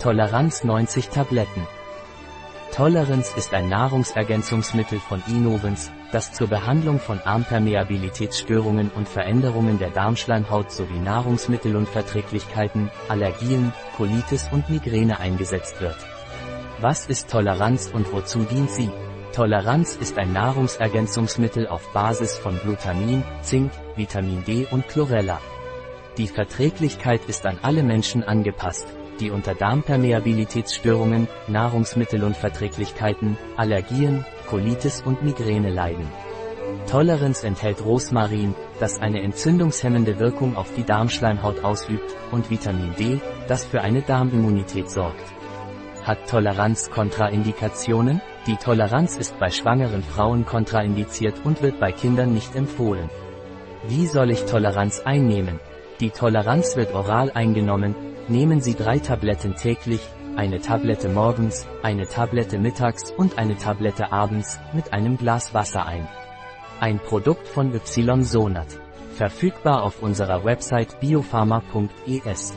Toleranz 90 Tabletten. Tolerance ist ein Nahrungsergänzungsmittel von Innovens, das zur Behandlung von Armpermeabilitätsstörungen und Veränderungen der Darmschleimhaut sowie Nahrungsmittelunverträglichkeiten, Allergien, Colitis und Migräne eingesetzt wird. Was ist Toleranz und wozu dient sie? Toleranz ist ein Nahrungsergänzungsmittel auf Basis von Glutamin, Zink, Vitamin D und Chlorella. Die Verträglichkeit ist an alle Menschen angepasst, die unter Darmpermeabilitätsstörungen, Nahrungsmittelunverträglichkeiten, Allergien, Colitis und Migräne leiden. Tolerance enthält Rosmarin, das eine entzündungshemmende Wirkung auf die Darmschleimhaut ausübt, und Vitamin D, das für eine Darmimmunität sorgt. Hat Toleranz Kontraindikationen? Die Toleranz ist bei schwangeren Frauen kontraindiziert und wird bei Kindern nicht empfohlen. Wie soll ich Toleranz einnehmen? Die Toleranz wird oral eingenommen, nehmen Sie drei Tabletten täglich, eine Tablette morgens, eine Tablette mittags und eine Tablette abends, mit einem Glas Wasser ein. Ein Produkt von Ysonat. Verfügbar auf unserer Website biopharma.es.